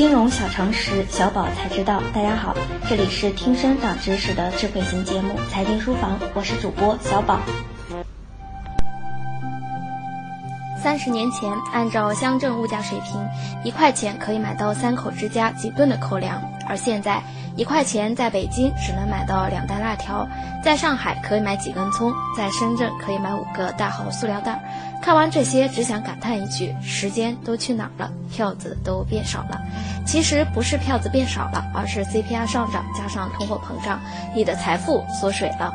金融小常识，小宝才知道。大家好，这里是听声长知识的智慧型节目《财经书房》，我是主播小宝。三十年前，按照乡镇物价水平，一块钱可以买到三口之家几顿的口粮；而现在，一块钱在北京只能买到两袋辣条，在上海可以买几根葱，在深圳可以买五个大号塑料袋。看完这些，只想感叹一句：时间都去哪儿了？票子都变少了。其实不是票子变少了，而是 CPI 上涨加上通货膨胀，你的财富缩水了。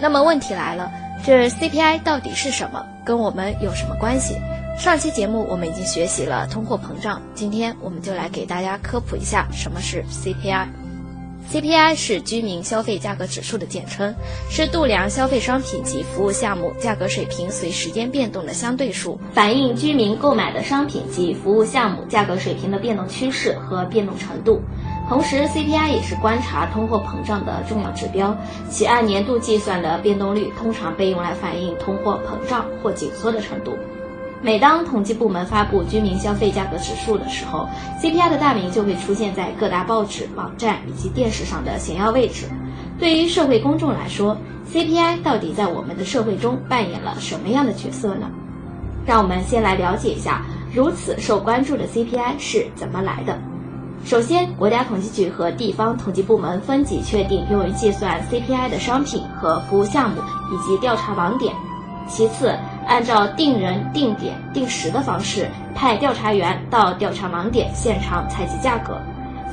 那么问题来了。这 CPI 到底是什么？跟我们有什么关系？上期节目我们已经学习了通货膨胀，今天我们就来给大家科普一下什么是 CPI。CPI 是居民消费价格指数的简称，是度量消费商品及服务项目价格水平随时间变动的相对数，反映居民购买的商品及服务项目价格水平的变动趋势和变动程度。同时，CPI 也是观察通货膨胀的重要指标，其按年度计算的变动率通常被用来反映通货膨胀或紧缩的程度。每当统计部门发布居民消费价格指数的时候，CPI 的大名就会出现在各大报纸、网站以及电视上的显要位置。对于社会公众来说，CPI 到底在我们的社会中扮演了什么样的角色呢？让我们先来了解一下如此受关注的 CPI 是怎么来的。首先，国家统计局和地方统计部门分级确定用于计算 CPI 的商品和服务项目以及调查网点。其次，按照定人、定点、定时的方式，派调查员到调查盲点现场采集价格。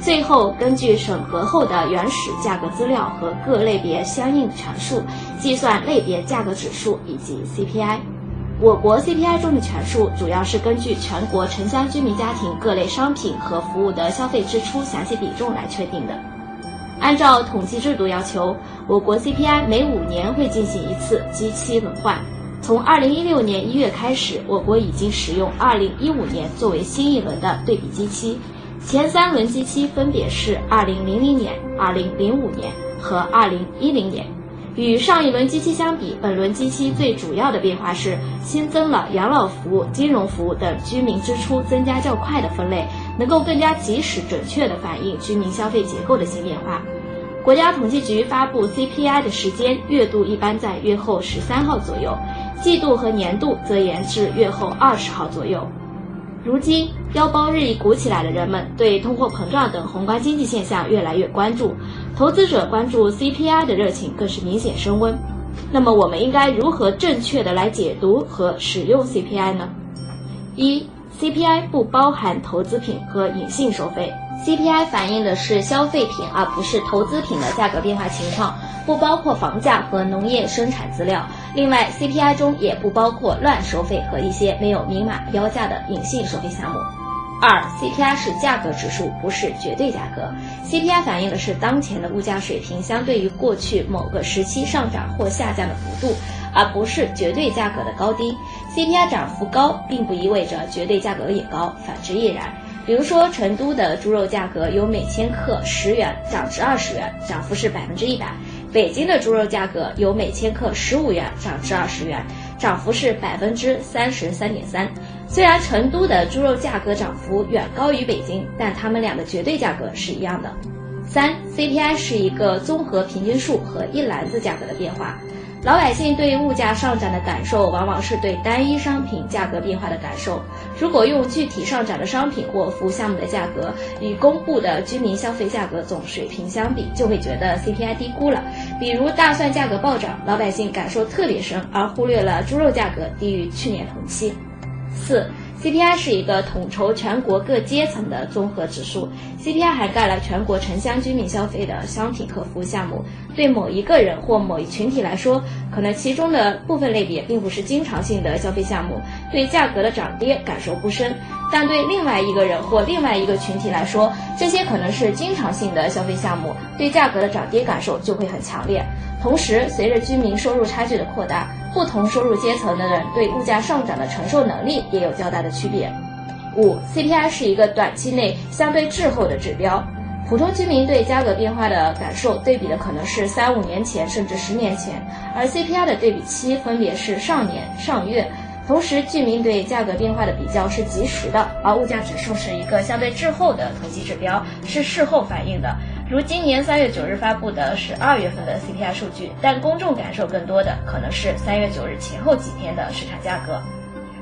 最后，根据审核后的原始价格资料和各类别相应权数，计算类别价格指数以及 CPI。我国 CPI 中的权数主要是根据全国城乡居民家庭各类商品和服务的消费支出详细比重来确定的。按照统计制度要求，我国 CPI 每五年会进行一次基期轮换。从2016年1月开始，我国已经使用2015年作为新一轮的对比基期，前三轮基期分别是2000年、2005年和2010年。与上一轮基期相比，本轮基期最主要的变化是新增了养老服务、金融服务等居民支出增加较快的分类，能够更加及时、准确地反映居民消费结构的新变化。国家统计局发布 CPI 的时间，月度一般在月后十三号左右，季度和年度则延至月后二十号左右。如今，腰包日益鼓起来的人们对通货膨胀等宏观经济现象越来越关注，投资者关注 CPI 的热情更是明显升温。那么，我们应该如何正确的来解读和使用 CPI 呢？一、CPI 不包含投资品和隐性收费。CPI 反映的是消费品而不是投资品的价格变化情况，不包括房价和农业生产资料。另外，CPI 中也不包括乱收费和一些没有明码标价的隐性收费项目。二，CPI 是价格指数，不是绝对价格。CPI 反映的是当前的物价水平相对于过去某个时期上涨或下降的幅度，而不是绝对价格的高低。CPI 涨幅高，并不意味着绝对价格也高，反之亦然。比如说，成都的猪肉价格由每千克十元涨至二十元，涨幅是百分之一百。北京的猪肉价格由每千克十五元涨至二十元，涨幅是百分之三十三点三。虽然成都的猪肉价格涨幅远高于北京，但它们俩的绝对价格是一样的。三，CPI 是一个综合平均数和一篮子价格的变化。老百姓对物价上涨的感受，往往是对单一商品价格变化的感受。如果用具体上涨的商品或服务项目的价格与公布的居民消费价格总水平相比，就会觉得 CPI 低估了。比如大蒜价格暴涨，老百姓感受特别深，而忽略了猪肉价格低于去年同期。四。CPI 是一个统筹全国各阶层的综合指数。CPI 涵盖了全国城乡居民消费的商品和服务项目。对某一个人或某一群体来说，可能其中的部分类别并不是经常性的消费项目，对价格的涨跌感受不深；但对另外一个人或另外一个群体来说，这些可能是经常性的消费项目，对价格的涨跌感受就会很强烈。同时，随着居民收入差距的扩大，不同收入阶层的人对物价上涨的承受能力也有较大的区别。五，CPI 是一个短期内相对滞后的指标，普通居民对价格变化的感受对比的可能是三五年前甚至十年前，而 CPI 的对比期分别是上年、上月。同时，居民对价格变化的比较是及时的，而物价指数是一个相对滞后的统计指标，是事后反映的。如今年三月九日发布的是二月份的 CPI 数据，但公众感受更多的可能是三月九日前后几天的市场价格。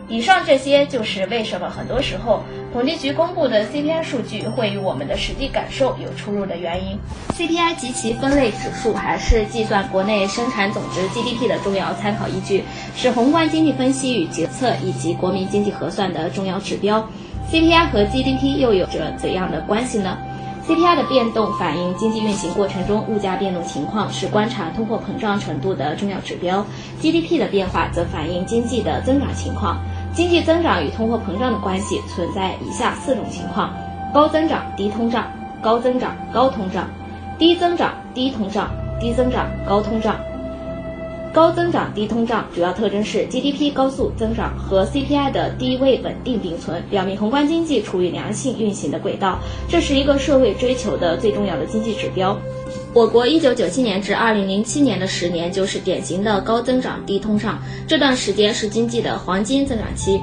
以上这些就是为什么很多时候统计局公布的 CPI 数据会与我们的实际感受有出入的原因。CPI 及其分类指数还是计算国内生产总值 GDP 的重要参考依据，是宏观经济分析与决策以及国民经济核算的重要指标。CPI 和 GDP 又有着怎样的关系呢？CPI 的变动反映经济运行过程中物价变动情况，是观察通货膨胀程度的重要指标。GDP 的变化则反映经济的增长情况。经济增长与通货膨胀的关系存在以下四种情况：高增长低通胀，高增长高通胀，低增长低通胀，低增长高通胀。高增长低通胀主要特征是 GDP 高速增长和 CPI 的低位稳定并存，表明宏观经济处于良性运行的轨道。这是一个社会追求的最重要的经济指标。我国一九九七年至二零零七年的十年就是典型的高增长低通胀，这段时间是经济的黄金增长期。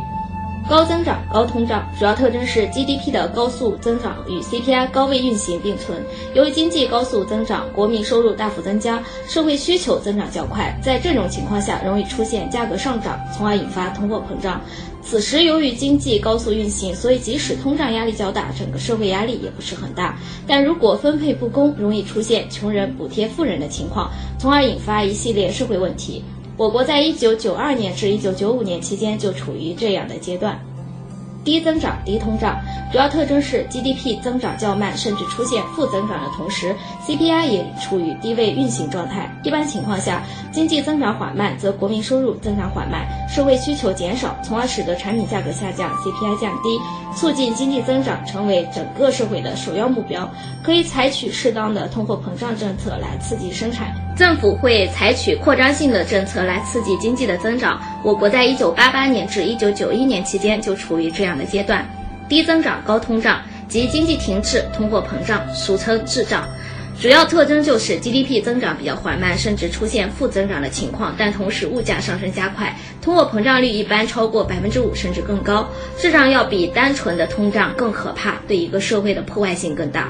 高增长高通胀主要特征是 GDP 的高速增长与 CPI 高位运行并存。由于经济高速增长，国民收入大幅增加，社会需求增长较快，在这种情况下容易出现价格上涨，从而引发通货膨胀。此时由于经济高速运行，所以即使通胀压力较大，整个社会压力也不是很大。但如果分配不公，容易出现穷人补贴富人的情况，从而引发一系列社会问题。我国在一九九二年至一九九五年期间就处于这样的阶段。低增长低通胀主要特征是 GDP 增长较慢，甚至出现负增长的同时，CPI 也处于低位运行状态。一般情况下，经济增长缓慢，则国民收入增长缓慢，社会需求减少，从而使得产品价格下降，CPI 降低。促进经济增长成为整个社会的首要目标，可以采取适当的通货膨胀政策来刺激生产。政府会采取扩张性的政策来刺激经济的增长。我国在一九八八年至一九九一年期间就处于这样的阶段：低增长高通胀及经济停滞、通货膨胀，俗称滞胀。主要特征就是 GDP 增长比较缓慢，甚至出现负增长的情况，但同时物价上升加快，通货膨胀率一般超过百分之五甚至更高。滞胀要比单纯的通胀更可怕，对一个社会的破坏性更大。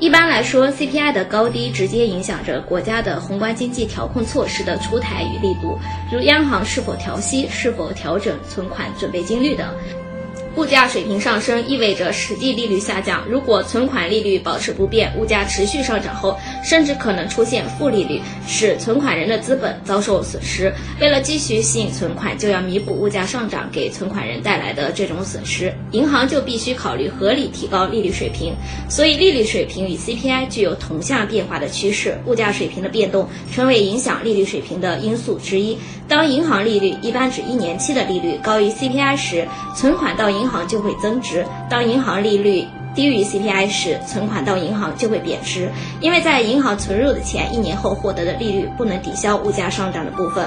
一般来说，CPI 的高低直接影响着国家的宏观经济调控措施的出台与力度，如央行是否调息、是否调整存款准备金率等。物价水平上升意味着实际利率下降。如果存款利率保持不变，物价持续上涨后，甚至可能出现负利率，使存款人的资本遭受损失。为了继续吸引存款，就要弥补物价上涨给存款人带来的这种损失，银行就必须考虑合理提高利率水平。所以，利率水平与 CPI 具有同向变化的趋势。物价水平的变动成为影响利率水平的因素之一。当银行利率一般指一年期的利率高于 CPI 时，存款到银行就会增值；当银行利率低于 CPI 时，存款到银行就会贬值。因为在银行存入的钱一年后获得的利率不能抵消物价上涨的部分。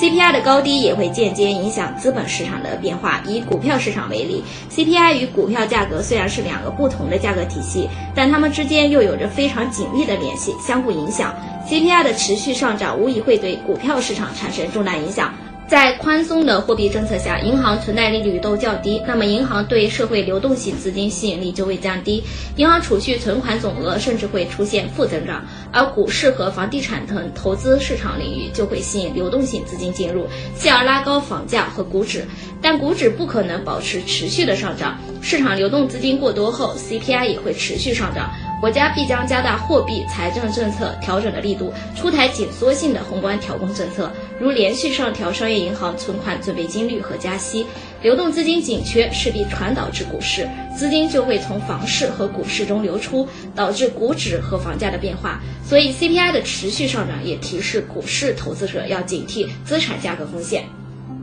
CPI 的高低也会间接影响资本市场的变化。以股票市场为例，CPI 与股票价格虽然是两个不同的价格体系，但它们之间又有着非常紧密的联系，相互影响。CPI 的持续上涨无疑会对股票市场产生重大影响。在宽松的货币政策下，银行存贷利率都较低，那么银行对社会流动性资金吸引力就会降低，银行储蓄存款总额甚至会出现负增长。而股市和房地产等投资市场领域就会吸引流动性资金进入，继而拉高房价和股指。但股指不可能保持持续的上涨，市场流动资金过多后，CPI 也会持续上涨。国家必将加大货币财政政策调整的力度，出台紧缩性的宏观调控政策，如连续上调商业银行存款准备金率和加息。流动资金紧缺势必传导至股市，资金就会从房市和股市中流出，导致股指和房价的变化。所以 CPI 的持续上涨也提示股市投资者要警惕资产价格风险。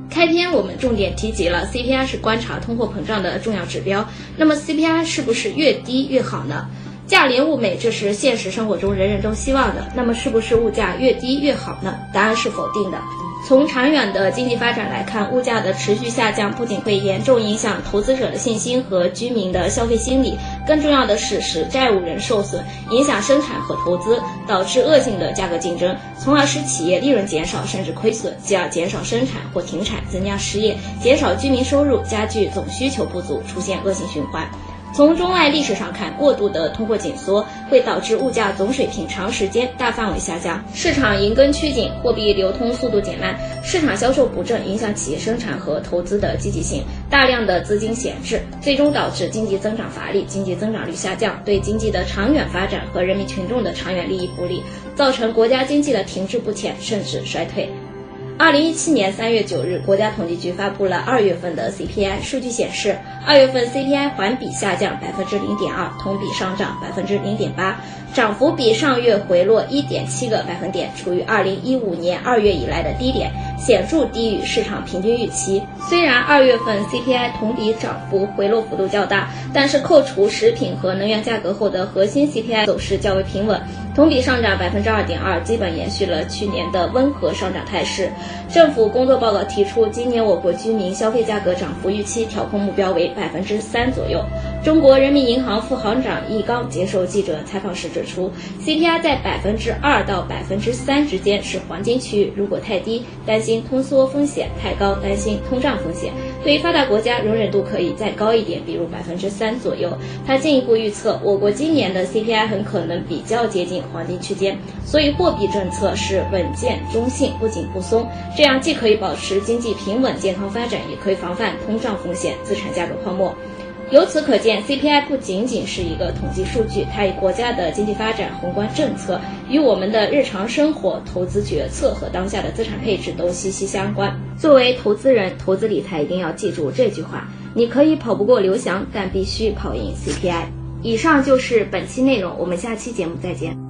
开篇我们重点提及了 CPI 是观察通货膨胀的重要指标，那么 CPI 是不是越低越好呢？价廉物美，这是现实生活中人人都希望的。那么，是不是物价越低越好呢？答案是否定的。从长远的经济发展来看，物价的持续下降不仅会严重影响投资者的信心和居民的消费心理，更重要的是使债务人受损，影响生产和投资，导致恶性的价格竞争，从而使企业利润减少甚至亏损，继而减少生产或停产，增加失业，减少居民收入，加剧总需求不足，出现恶性循环。从中外历史上看，过度的通货紧缩会导致物价总水平长时间大范围下降，市场银根趋紧，货币流通速度减慢，市场销售不振，影响企业生产和投资的积极性，大量的资金闲置，最终导致经济增长乏力，经济增长率下降，对经济的长远发展和人民群众的长远利益不利，造成国家经济的停滞不前甚至衰退。二零一七年三月九日，国家统计局发布了二月份的 CPI 数据显示，二月份 CPI 环比下降百分之零点二，同比上涨百分之零点八，涨幅比上月回落一点七个百分点，处于二零一五年二月以来的低点，显著低于市场平均预期。虽然二月份 CPI 同比涨幅回落幅度较大，但是扣除食品和能源价格后的核心 CPI 走势较为平稳。同比上涨百分之二点二，基本延续了去年的温和上涨态势。政府工作报告提出，今年我国居民消费价格涨幅预期调控目标为百分之三左右。中国人民银行副行长易纲接受记者采访时指出，CPI 在百分之二到百分之三之间是黄金区域，如果太低，担心心通缩风险；太高，担心通胀风险。对于发达国家，容忍度可以再高一点，比如百分之三左右。他进一步预测，我国今年的 CPI 很可能比较接近。黄金区间，所以货币政策是稳健中性，不紧不松，这样既可以保持经济平稳健康发展，也可以防范通胀风险、资产价格泡沫。由此可见，CPI 不仅仅是一个统计数据，它与国家的经济发展、宏观政策，与我们的日常生活、投资决策和当下的资产配置都息息相关。作为投资人，投资理财一定要记住这句话：你可以跑不过刘翔，但必须跑赢 CPI。以上就是本期内容，我们下期节目再见。